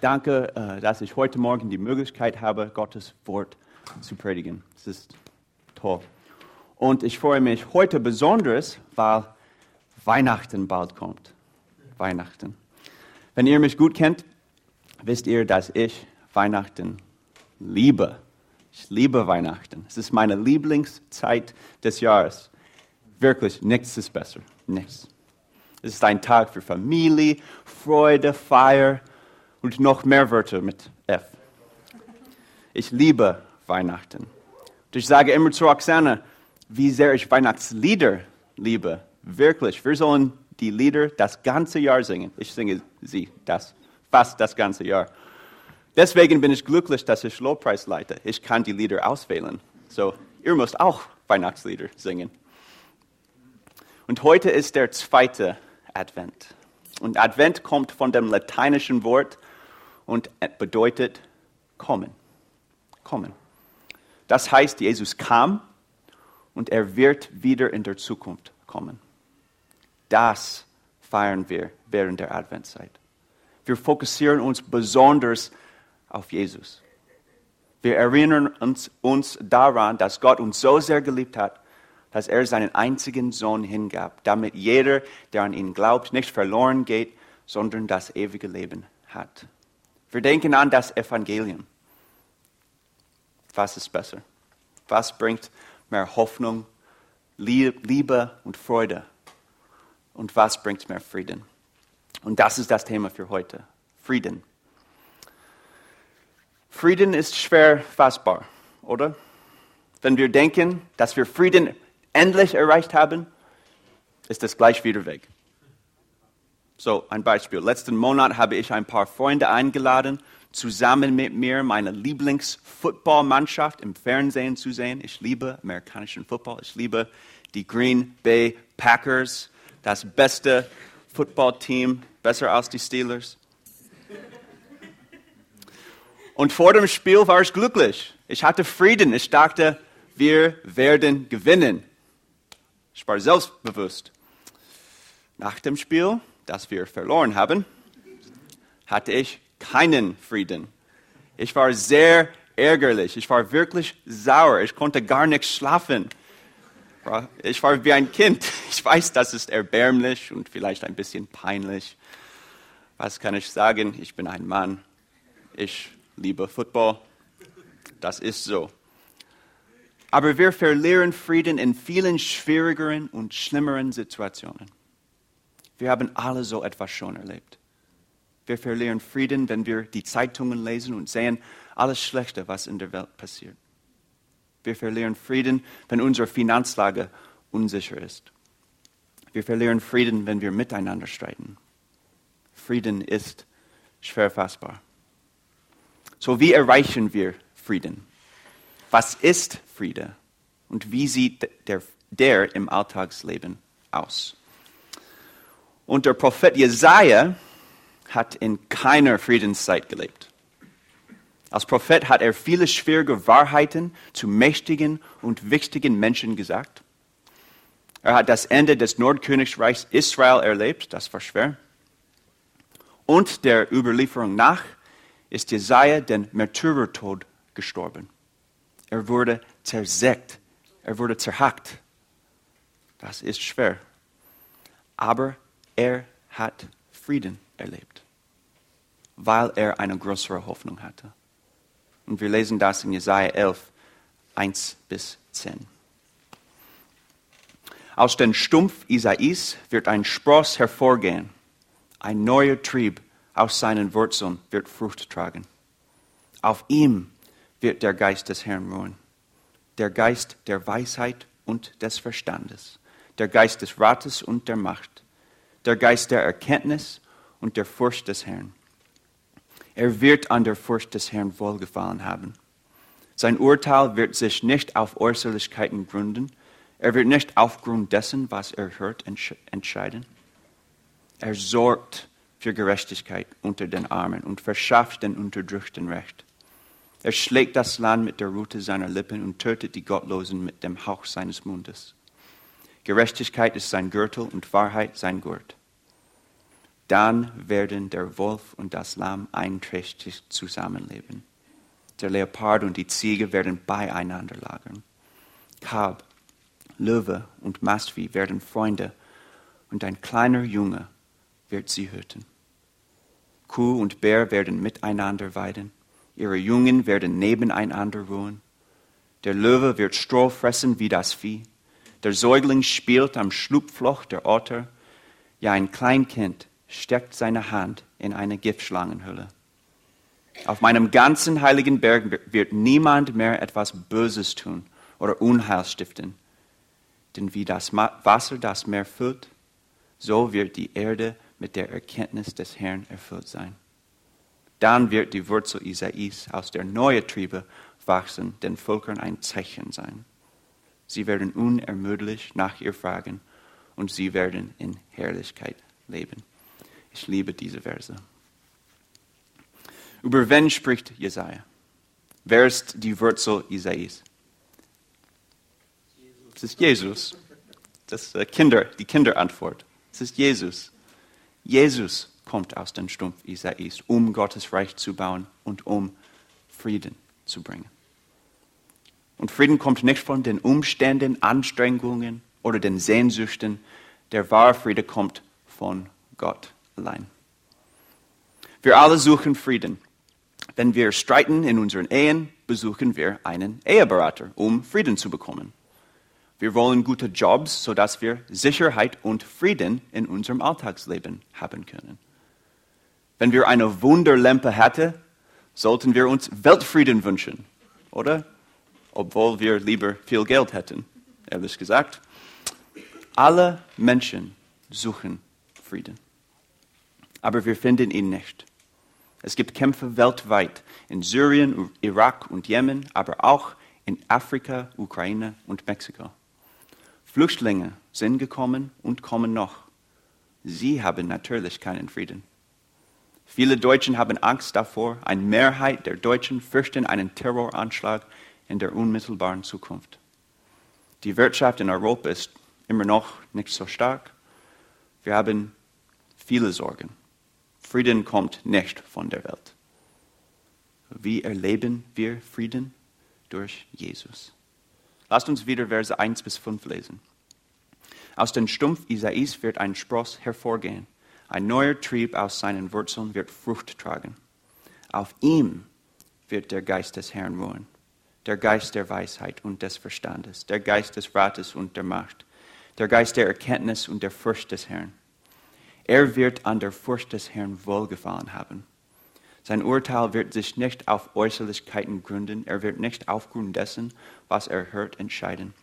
Danke, äh, dass ich heute Morgen die Möglichkeit habe, Gottes Wort zu predigen. Es ist toll. Und ich freue mich heute besonders, weil Weihnachten bald kommt. Weihnachten. Wenn ihr mich gut kennt, wisst ihr, dass ich Weihnachten liebe. Ich liebe Weihnachten. Es ist meine Lieblingszeit des Jahres. Wirklich, nichts ist besser. Nichts. Es ist ein Tag für Familie, Freude, Feier und noch mehr Wörter mit F. Ich liebe Weihnachten. Und ich sage immer zu Roxana, wie sehr ich Weihnachtslieder liebe. Wirklich. Wir sollen die Lieder das ganze Jahr singen. Ich singe sie das, fast das ganze Jahr. Deswegen bin ich glücklich, dass ich Lobpreis leite. Ich kann die Lieder auswählen. So, ihr müsst auch Weihnachtslieder singen. Und heute ist der zweite Advent. Und Advent kommt von dem lateinischen Wort und bedeutet kommen. Kommen. Das heißt, Jesus kam und er wird wieder in der Zukunft kommen. Das feiern wir während der Adventszeit. Wir fokussieren uns besonders auf Jesus. Wir erinnern uns, uns daran, dass Gott uns so sehr geliebt hat, dass er seinen einzigen Sohn hingab, damit jeder, der an ihn glaubt, nicht verloren geht, sondern das ewige Leben hat. Wir denken an das Evangelium. Was ist besser? Was bringt mehr Hoffnung, Liebe und Freude? Und was bringt mehr Frieden? Und das ist das Thema für heute. Frieden. Frieden ist schwer fassbar, oder? Wenn wir denken, dass wir Frieden endlich erreicht haben, ist das gleich wieder weg. So, ein Beispiel. Letzten Monat habe ich ein paar Freunde eingeladen, zusammen mit mir meine Lieblingsfootballmannschaft im Fernsehen zu sehen. Ich liebe amerikanischen Football. Ich liebe die Green Bay Packers, das beste Footballteam, besser als die Steelers. Und vor dem Spiel war ich glücklich. Ich hatte Frieden. Ich dachte, wir werden gewinnen. Ich war selbstbewusst. Nach dem Spiel, das wir verloren haben, hatte ich keinen Frieden. Ich war sehr ärgerlich. Ich war wirklich sauer. Ich konnte gar nicht schlafen. Ich war wie ein Kind. Ich weiß, das ist erbärmlich und vielleicht ein bisschen peinlich. Was kann ich sagen? Ich bin ein Mann. Ich liebe Football. Das ist so. Aber wir verlieren Frieden in vielen schwierigeren und schlimmeren Situationen. Wir haben alle so etwas schon erlebt. Wir verlieren Frieden, wenn wir die Zeitungen lesen und sehen alles Schlechte, was in der Welt passiert. Wir verlieren Frieden, wenn unsere Finanzlage unsicher ist. Wir verlieren Frieden, wenn wir miteinander streiten. Frieden ist schwer fassbar. So, wie erreichen wir Frieden? Was ist Friede? Und wie sieht der, der im Alltagsleben aus? Und der Prophet Jesaja hat in keiner Friedenszeit gelebt. Als Prophet hat er viele schwierige Wahrheiten zu mächtigen und wichtigen Menschen gesagt. Er hat das Ende des Nordkönigreichs Israel erlebt, das war schwer. Und der Überlieferung nach ist Jesaja den Märtyrertod gestorben. Er wurde zersägt, er wurde zerhackt. Das ist schwer. Aber er hat Frieden erlebt, weil er eine größere Hoffnung hatte. Und wir lesen das in Jesaja 11, 1 bis 10. Aus dem Stumpf Isais wird ein Spross hervorgehen. Ein neuer Trieb aus seinen Wurzeln wird Frucht tragen. Auf ihm wird der Geist des Herrn ruhen. Der Geist der Weisheit und des Verstandes. Der Geist des Rates und der Macht. Der Geist der Erkenntnis und der Furcht des Herrn. Er wird an der Furcht des Herrn wohlgefallen haben. Sein Urteil wird sich nicht auf Äußerlichkeiten gründen. Er wird nicht aufgrund dessen, was er hört, entscheiden. Er sorgt für Gerechtigkeit unter den Armen und verschafft den Unterdrückten Recht. Er schlägt das Land mit der Rute seiner Lippen und tötet die Gottlosen mit dem Hauch seines Mundes. Gerechtigkeit ist sein Gürtel und Wahrheit sein Gurt. Dann werden der Wolf und das Lamm einträchtig zusammenleben. Der Leopard und die Ziege werden beieinander lagern. Kab, Löwe und Mastvieh werden Freunde und ein kleiner Junge wird sie hüten. Kuh und Bär werden miteinander weiden, ihre Jungen werden nebeneinander ruhen. Der Löwe wird Stroh fressen wie das Vieh, der Säugling spielt am Schlupfloch der Otter, ja ein Kleinkind steckt seine Hand in eine Giftschlangenhülle. Auf meinem ganzen heiligen Berg wird niemand mehr etwas Böses tun oder Unheil stiften. Denn wie das Wasser das Meer füllt, so wird die Erde mit der Erkenntnis des Herrn erfüllt sein. Dann wird die Wurzel Isais aus der neuen Triebe wachsen, den Völkern ein Zeichen sein. Sie werden unermüdlich nach ihr fragen und sie werden in Herrlichkeit leben. Ich liebe diese Verse. Über wen spricht Jesaja? Wer ist die Wurzel Isais? Es ist Jesus. Das ist Kinder, die Kinderantwort. Es ist Jesus. Jesus kommt aus dem Stumpf Isais, um Gottes Reich zu bauen und um Frieden zu bringen. Und Frieden kommt nicht von den Umständen, Anstrengungen oder den Sehnsüchten. Der wahre Friede kommt von Gott allein. Wir alle suchen Frieden. Wenn wir streiten in unseren Ehen, besuchen wir einen Eheberater, um Frieden zu bekommen. Wir wollen gute Jobs, sodass wir Sicherheit und Frieden in unserem Alltagsleben haben können. Wenn wir eine Wunderlampe hätten, sollten wir uns Weltfrieden wünschen, oder? Obwohl wir lieber viel Geld hätten, ehrlich gesagt. Alle Menschen suchen Frieden. Aber wir finden ihn nicht. Es gibt Kämpfe weltweit, in Syrien, Irak und Jemen, aber auch in Afrika, Ukraine und Mexiko. Flüchtlinge sind gekommen und kommen noch. Sie haben natürlich keinen Frieden. Viele Deutschen haben Angst davor. Eine Mehrheit der Deutschen fürchten einen Terroranschlag in der unmittelbaren Zukunft. Die Wirtschaft in Europa ist immer noch nicht so stark. Wir haben viele Sorgen. Frieden kommt nicht von der Welt. Wie erleben wir Frieden? Durch Jesus. Lasst uns wieder Verse 1 bis 5 lesen. Aus dem Stumpf Isais wird ein Spross hervorgehen. Ein neuer Trieb aus seinen Wurzeln wird Frucht tragen. Auf ihm wird der Geist des Herrn ruhen. Der Geist der Weisheit und des Verstandes, der Geist des Rates und der Macht, der Geist der Erkenntnis und der Furcht des Herrn. Er wird an der Furcht des Herrn wohlgefallen haben sein Urteil wird sich nicht auf Äußerlichkeiten gründen. Er wird nicht aufgrund dessen, was er hört, entscheiden.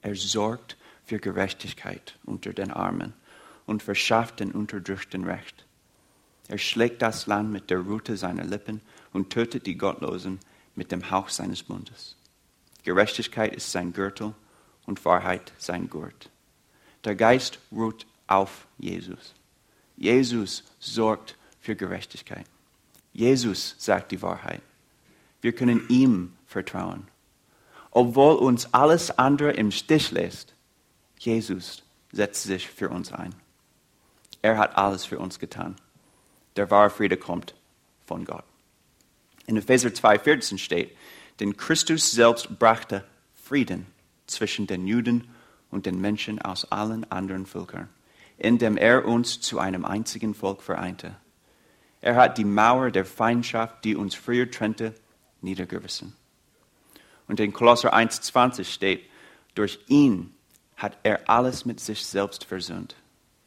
Er sorgt für Gerechtigkeit unter den Armen und verschafft den Unterdrückten Recht. Er schlägt das Land mit der Rute seiner Lippen und tötet die Gottlosen mit dem Hauch seines Mundes. Gerechtigkeit ist sein Gürtel und Wahrheit sein Gurt. Der Geist ruht auf Jesus. Jesus sorgt für Gerechtigkeit. Jesus sagt die Wahrheit. Wir können ihm vertrauen. Obwohl uns alles andere im Stich lässt, Jesus setzt sich für uns ein. Er hat alles für uns getan. Der wahre Friede kommt von Gott. In Epheser 2,14 steht, denn Christus selbst brachte Frieden zwischen den Juden und den Menschen aus allen anderen Völkern, indem er uns zu einem einzigen Volk vereinte er hat die Mauer der Feindschaft, die uns früher trennte, niedergerissen. Und in Kolosser 1,20 steht, durch ihn hat er alles mit sich selbst versöhnt.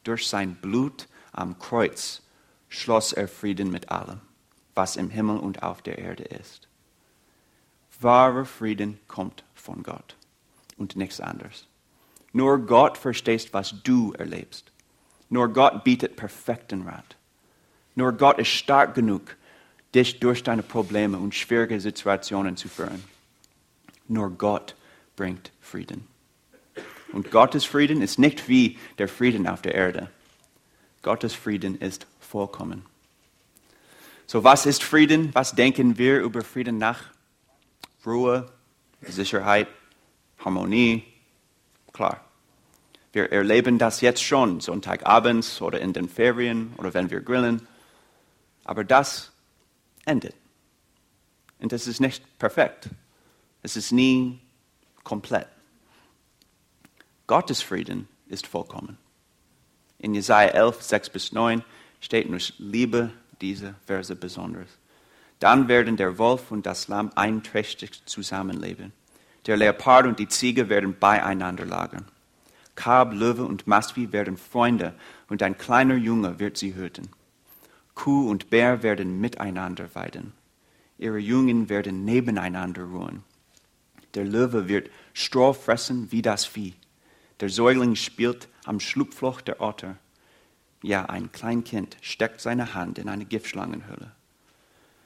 Durch sein Blut am Kreuz schloss er Frieden mit allem, was im Himmel und auf der Erde ist. Wahrer Frieden kommt von Gott und nichts anderes. Nur Gott versteht, was du erlebst. Nur Gott bietet perfekten Rat. Nur Gott ist stark genug, dich durch deine Probleme und schwierige Situationen zu führen. Nur Gott bringt Frieden. Und Gottes Frieden ist nicht wie der Frieden auf der Erde. Gottes Frieden ist vollkommen. So was ist Frieden? Was denken wir über Frieden nach? Ruhe, Sicherheit, Harmonie, klar. Wir erleben das jetzt schon, Sonntagabends oder in den Ferien oder wenn wir grillen. Aber das endet. Und es ist nicht perfekt. Es ist nie komplett. Gottes Frieden ist vollkommen. In Jesaja 11, 6 bis 9 steht nur Liebe diese Verse besonders. Dann werden der Wolf und das Lamm einträchtig zusammenleben. Der Leopard und die Ziege werden beieinander lagern. Kab, Löwe und Mastvieh werden Freunde und ein kleiner Junge wird sie hüten. Kuh und Bär werden miteinander weiden. Ihre Jungen werden nebeneinander ruhen. Der Löwe wird Stroh fressen wie das Vieh. Der Säugling spielt am Schlupfloch der Otter. Ja, ein Kleinkind steckt seine Hand in eine Giftschlangenhöhle.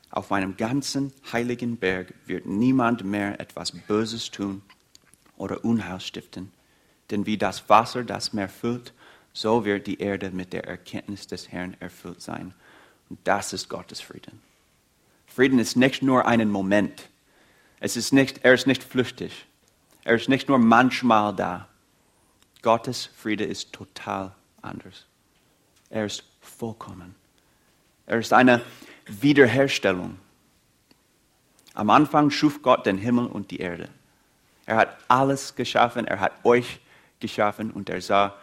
Auf meinem ganzen heiligen Berg wird niemand mehr etwas Böses tun oder Unheil stiften. Denn wie das Wasser das Meer füllt, so wird die Erde mit der Erkenntnis des Herrn erfüllt sein. Und das ist Gottes Frieden. Frieden ist nicht nur einen Moment. Es ist nicht, er ist nicht flüchtig. Er ist nicht nur manchmal da. Gottes Friede ist total anders. Er ist vollkommen. Er ist eine Wiederherstellung. Am Anfang schuf Gott den Himmel und die Erde. Er hat alles geschaffen, er hat euch geschaffen und er sah,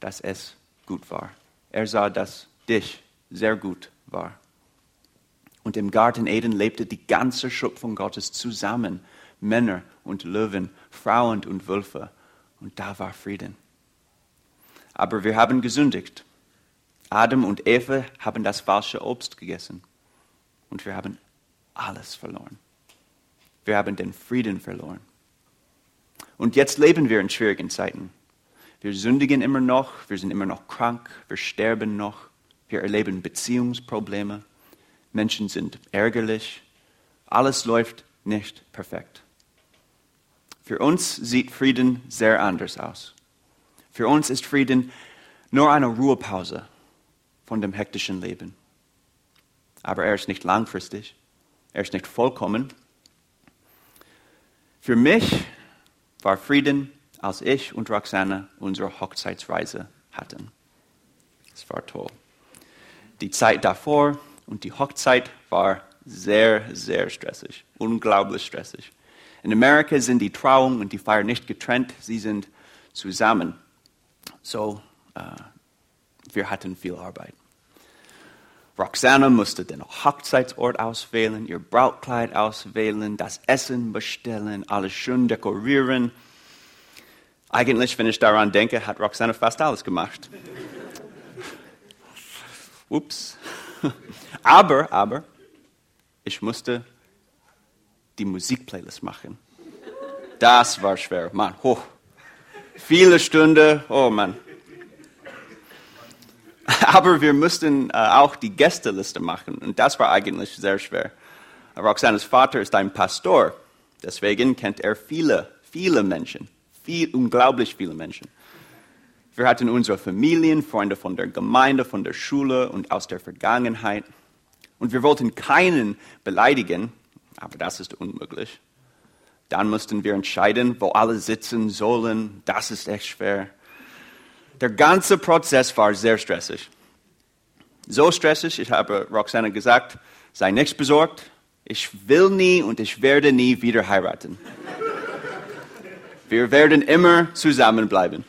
dass es gut war. Er sah, dass dich sehr gut war. Und im Garten Eden lebte die ganze Schöpfung Gottes zusammen, Männer und Löwen, Frauen und Wölfe. Und da war Frieden. Aber wir haben gesündigt. Adam und Eva haben das falsche Obst gegessen. Und wir haben alles verloren. Wir haben den Frieden verloren. Und jetzt leben wir in schwierigen Zeiten. Wir sündigen immer noch, wir sind immer noch krank, wir sterben noch, wir erleben Beziehungsprobleme, Menschen sind ärgerlich, alles läuft nicht perfekt. Für uns sieht Frieden sehr anders aus. Für uns ist Frieden nur eine Ruhepause von dem hektischen Leben. Aber er ist nicht langfristig, er ist nicht vollkommen. Für mich war Frieden, als ich und Roxana unsere Hochzeitsreise hatten. Es war toll. Die Zeit davor und die Hochzeit war sehr, sehr stressig, unglaublich stressig. In Amerika sind die Trauung und die Feier nicht getrennt, sie sind zusammen. So, äh, wir hatten viel Arbeit. Roxana musste den Hochzeitsort auswählen, ihr Brautkleid auswählen, das Essen bestellen, alles schön dekorieren. Eigentlich, wenn ich daran denke, hat Roxana fast alles gemacht. Ups. Aber, aber, ich musste die Musikplaylist machen. Das war schwer, Mann. Hoch. Viele Stunden, oh Mann. Aber wir mussten äh, auch die Gästeliste machen und das war eigentlich sehr schwer. Roxanas Vater ist ein Pastor, deswegen kennt er viele, viele Menschen, viel, unglaublich viele Menschen. Wir hatten unsere Familien, Freunde von der Gemeinde, von der Schule und aus der Vergangenheit. Und wir wollten keinen beleidigen, aber das ist unmöglich. Dann mussten wir entscheiden, wo alle sitzen sollen. Das ist echt schwer. Der ganze Prozess war sehr stressig. So stressig, ich habe Roxana gesagt, sei nicht besorgt, ich will nie und ich werde nie wieder heiraten. Wir werden immer zusammenbleiben.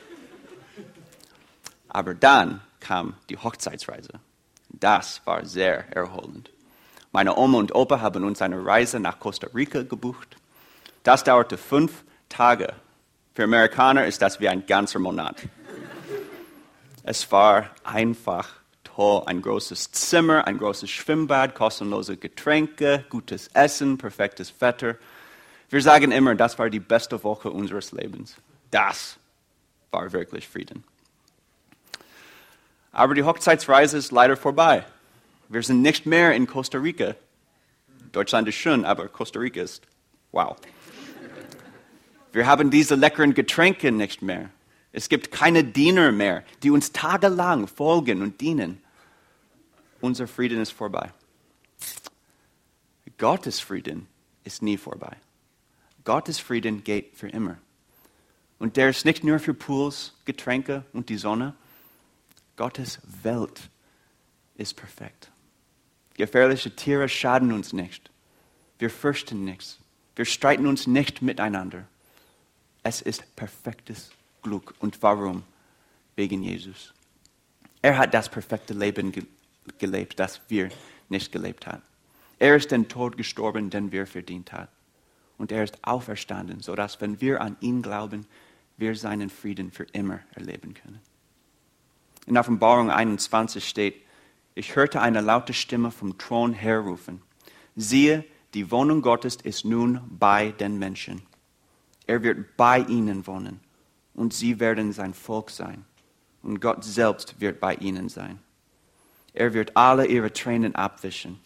Aber dann kam die Hochzeitsreise. Das war sehr erholend. Meine Oma und Opa haben uns eine Reise nach Costa Rica gebucht. Das dauerte fünf Tage. Für Amerikaner ist das wie ein ganzer Monat. Es war einfach toll. Ein großes Zimmer, ein großes Schwimmbad, kostenlose Getränke, gutes Essen, perfektes Wetter. Wir sagen immer, das war die beste Woche unseres Lebens. Das war wirklich Frieden. Aber die Hochzeitsreise ist leider vorbei. Wir sind nicht mehr in Costa Rica. Deutschland ist schön, aber Costa Rica ist wow. Wir haben diese leckeren Getränke nicht mehr. Es gibt keine Diener mehr, die uns tagelang folgen und dienen. Unser Frieden ist vorbei. Gottes Frieden ist nie vorbei. Gottes Frieden geht für immer. Und der ist nicht nur für Pools, Getränke und die Sonne. Gottes Welt ist perfekt. Gefährliche Tiere schaden uns nicht. Wir fürchten nichts. Wir streiten uns nicht miteinander. Es ist perfektes Glück. Und warum? Wegen Jesus. Er hat das perfekte Leben gelebt, das wir nicht gelebt haben. Er ist den Tod gestorben, den wir verdient haben. Und er ist auferstanden, sodass, wenn wir an ihn glauben, wir seinen Frieden für immer erleben können. In Offenbarung 21 steht, ich hörte eine laute Stimme vom Thron herrufen. Siehe, die Wohnung Gottes ist nun bei den Menschen. Er wird bei ihnen wohnen und sie werden sein Volk sein. Und Gott selbst wird bei ihnen sein. Er wird alle ihre Tränen abwischen.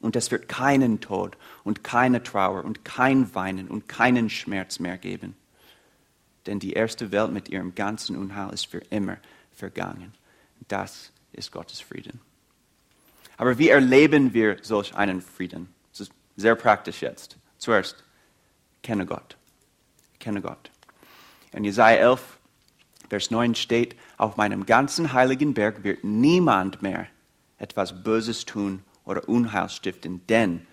Und es wird keinen Tod und keine Trauer und kein Weinen und keinen Schmerz mehr geben. Denn die erste Welt mit ihrem ganzen Unheil ist für immer vergangen. Das ist Gottes Frieden. Aber wie erleben wir solch einen Frieden? Das ist sehr praktisch jetzt. Zuerst, kenne Gott. Kenne Gott. In Jesaja 11, Vers 9 steht, auf meinem ganzen heiligen Berg wird niemand mehr etwas Böses tun oder Unheil stiften, denn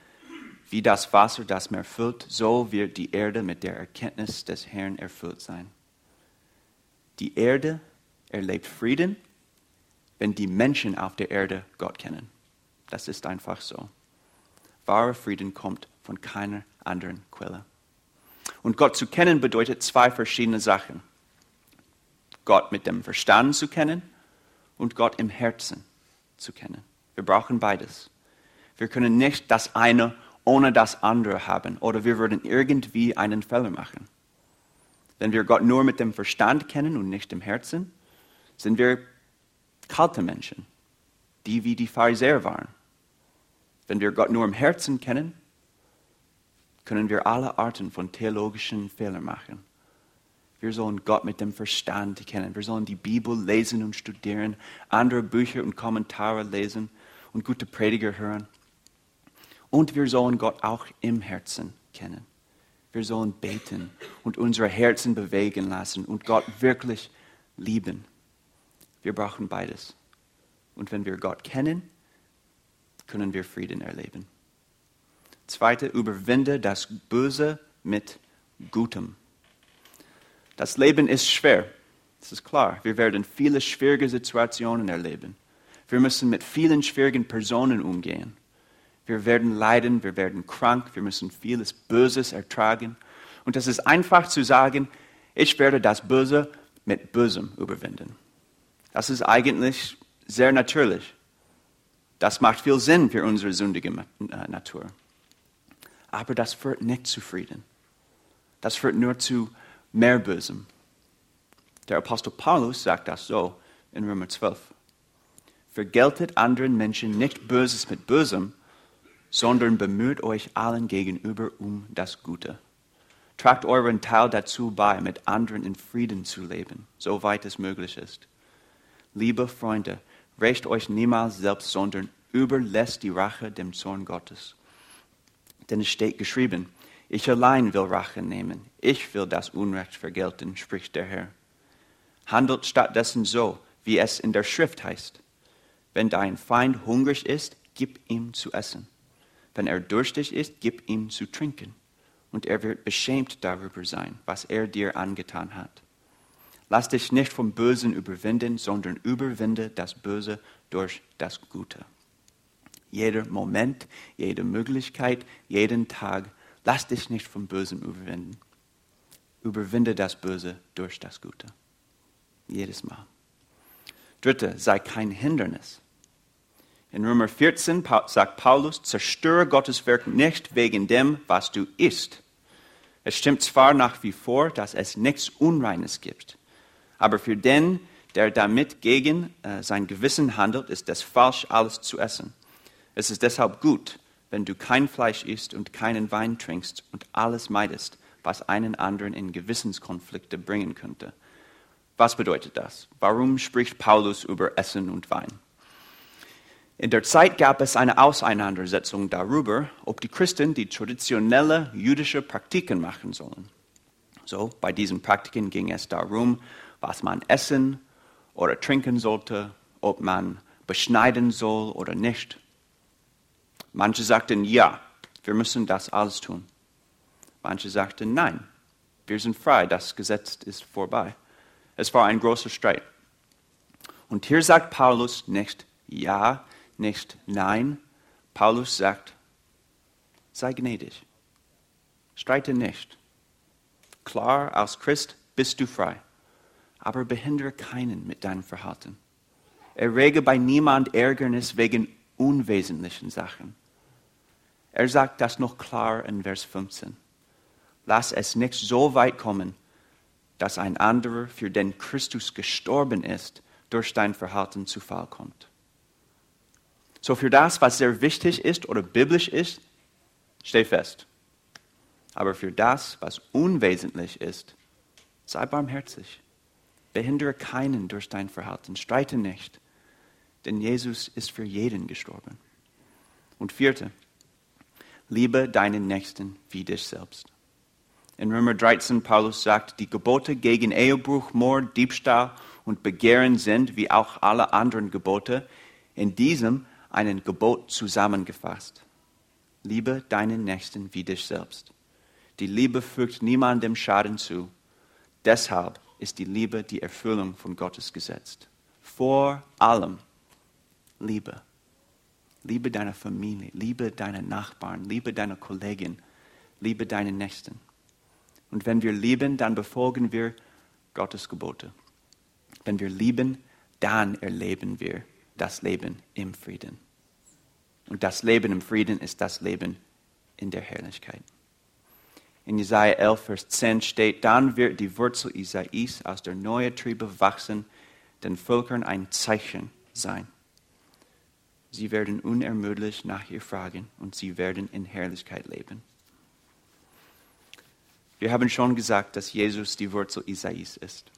wie das Wasser das Meer füllt, so wird die Erde mit der Erkenntnis des Herrn erfüllt sein. Die Erde erlebt Frieden, wenn die Menschen auf der Erde Gott kennen. Das ist einfach so. Wahrer Frieden kommt von keiner anderen Quelle. Und Gott zu kennen bedeutet zwei verschiedene Sachen. Gott mit dem Verstand zu kennen und Gott im Herzen zu kennen. Wir brauchen beides. Wir können nicht das eine ohne das andere haben oder wir würden irgendwie einen Fehler machen. Wenn wir Gott nur mit dem Verstand kennen und nicht im Herzen, sind wir kalte Menschen, die wie die Pharisäer waren. Wenn wir Gott nur im Herzen kennen, können wir alle Arten von theologischen Fehlern machen. Wir sollen Gott mit dem Verstand kennen. Wir sollen die Bibel lesen und studieren, andere Bücher und Kommentare lesen und gute Prediger hören. Und wir sollen Gott auch im Herzen kennen. Wir sollen beten und unsere Herzen bewegen lassen und Gott wirklich lieben. Wir brauchen beides. Und wenn wir Gott kennen, können wir Frieden erleben. Zweite, überwinde das Böse mit Gutem. Das Leben ist schwer, das ist klar. Wir werden viele schwierige Situationen erleben. Wir müssen mit vielen schwierigen Personen umgehen. Wir werden leiden, wir werden krank, wir müssen vieles Böses ertragen. Und es ist einfach zu sagen, ich werde das Böse mit Bösem überwinden. Das ist eigentlich sehr natürlich. Das macht viel Sinn für unsere sündige äh, Natur. Aber das führt nicht zu Frieden. Das führt nur zu mehr Bösem. Der Apostel Paulus sagt das so in Römer 12 vergeltet anderen Menschen nicht Böses mit Bösem, sondern bemüht euch allen gegenüber um das Gute. Tragt euren Teil dazu bei, mit anderen in Frieden zu leben, soweit es möglich ist. Liebe Freunde, rächt euch niemals selbst, sondern überlässt die Rache dem Zorn Gottes. Denn es steht geschrieben, ich allein will Rache nehmen, ich will das Unrecht vergelten, spricht der Herr. Handelt stattdessen so, wie es in der Schrift heißt. Wenn dein Feind hungrig ist, gib ihm zu essen. Wenn er durstig ist, gib ihm zu trinken. Und er wird beschämt darüber sein, was er dir angetan hat. Lass dich nicht vom Bösen überwinden, sondern überwinde das Böse durch das Gute. Jeder Moment, jede Möglichkeit, jeden Tag, lass dich nicht vom Bösen überwinden. Überwinde das Böse durch das Gute. Jedes Mal. Dritte, sei kein Hindernis. In Römer 14 sagt Paulus, zerstöre Gottes Werk nicht wegen dem, was du isst. Es stimmt zwar nach wie vor, dass es nichts Unreines gibt, aber für den, der damit gegen äh, sein Gewissen handelt, ist es falsch, alles zu essen. Es ist deshalb gut, wenn du kein Fleisch isst und keinen Wein trinkst und alles meidest, was einen anderen in Gewissenskonflikte bringen könnte. Was bedeutet das? Warum spricht Paulus über Essen und Wein? In der Zeit gab es eine Auseinandersetzung darüber, ob die Christen die traditionelle jüdische Praktiken machen sollen. So, bei diesen Praktiken ging es darum, was man essen oder trinken sollte, ob man beschneiden soll oder nicht. Manche sagten, ja, wir müssen das alles tun. Manche sagten, nein, wir sind frei, das Gesetz ist vorbei. Es war ein großer Streit. Und hier sagt Paulus nicht ja, nicht nein. Paulus sagt, sei gnädig, streite nicht. Klar, als Christ bist du frei, aber behindere keinen mit deinem Verhalten. Errege bei niemand Ärgernis wegen unwesentlichen Sachen. Er sagt das noch klar in Vers 15. Lass es nicht so weit kommen, dass ein anderer, für den Christus gestorben ist, durch dein Verhalten zu Fall kommt. So für das, was sehr wichtig ist oder biblisch ist, steh fest. Aber für das, was unwesentlich ist, sei barmherzig. Behindere keinen durch dein Verhalten, streite nicht, denn Jesus ist für jeden gestorben. Und vierte, liebe deinen Nächsten wie dich selbst. In Römer 13, Paulus sagt, die Gebote gegen Ehebruch, Mord, Diebstahl und Begehren sind, wie auch alle anderen Gebote, in diesem einen Gebot zusammengefasst. Liebe deinen Nächsten wie dich selbst. Die Liebe fügt niemandem Schaden zu. Deshalb ist die Liebe die Erfüllung von Gottes Gesetz. Vor allem Liebe. Liebe deine Familie, liebe deine Nachbarn, liebe deine Kollegen, liebe deinen Nächsten. Und wenn wir lieben, dann befolgen wir Gottes Gebote. Wenn wir lieben, dann erleben wir das Leben im Frieden. Und das Leben im Frieden ist das Leben in der Herrlichkeit. In Jesaja 11, Vers 10 steht, dann wird die Wurzel Isais aus der neuen Triebe wachsen, den Völkern ein Zeichen sein. Sie werden unermüdlich nach ihr fragen und sie werden in Herrlichkeit leben. Wir haben schon gesagt, dass Jesus die Wurzel Isais ist.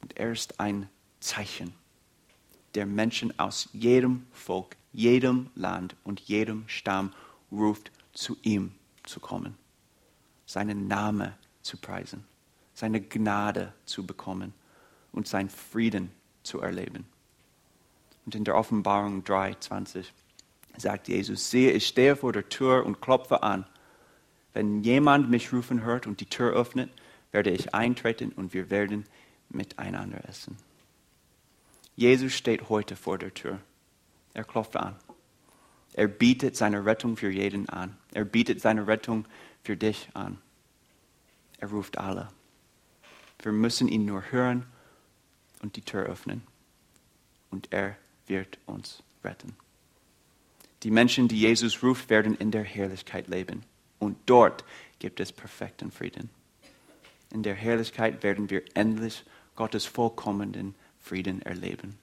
Und er ist ein Zeichen, der Menschen aus jedem Volk, jedem Land und jedem Stamm ruft, zu ihm zu kommen, seinen Namen zu preisen, seine Gnade zu bekommen und seinen Frieden zu erleben. Und in der Offenbarung 3,20 sagt Jesus, siehe, ich stehe vor der Tür und klopfe an. Wenn jemand mich rufen hört und die Tür öffnet, werde ich eintreten und wir werden miteinander essen. Jesus steht heute vor der Tür. Er klopft an. Er bietet seine Rettung für jeden an. Er bietet seine Rettung für dich an. Er ruft alle. Wir müssen ihn nur hören und die Tür öffnen. Und er wird uns retten. Die Menschen, die Jesus ruft, werden in der Herrlichkeit leben. Und dort gibt es perfekten Frieden. In der Herrlichkeit werden wir endlich Gottes vollkommenen Frieden erleben.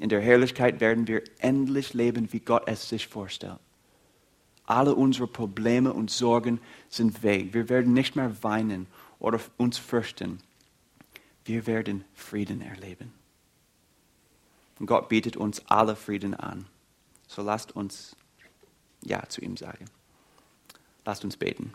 In der Herrlichkeit werden wir endlich leben, wie Gott es sich vorstellt. Alle unsere Probleme und Sorgen sind weg. Wir werden nicht mehr weinen oder uns fürchten. Wir werden Frieden erleben. Und Gott bietet uns alle Frieden an. So lasst uns Ja zu ihm sagen. Lasst uns beten.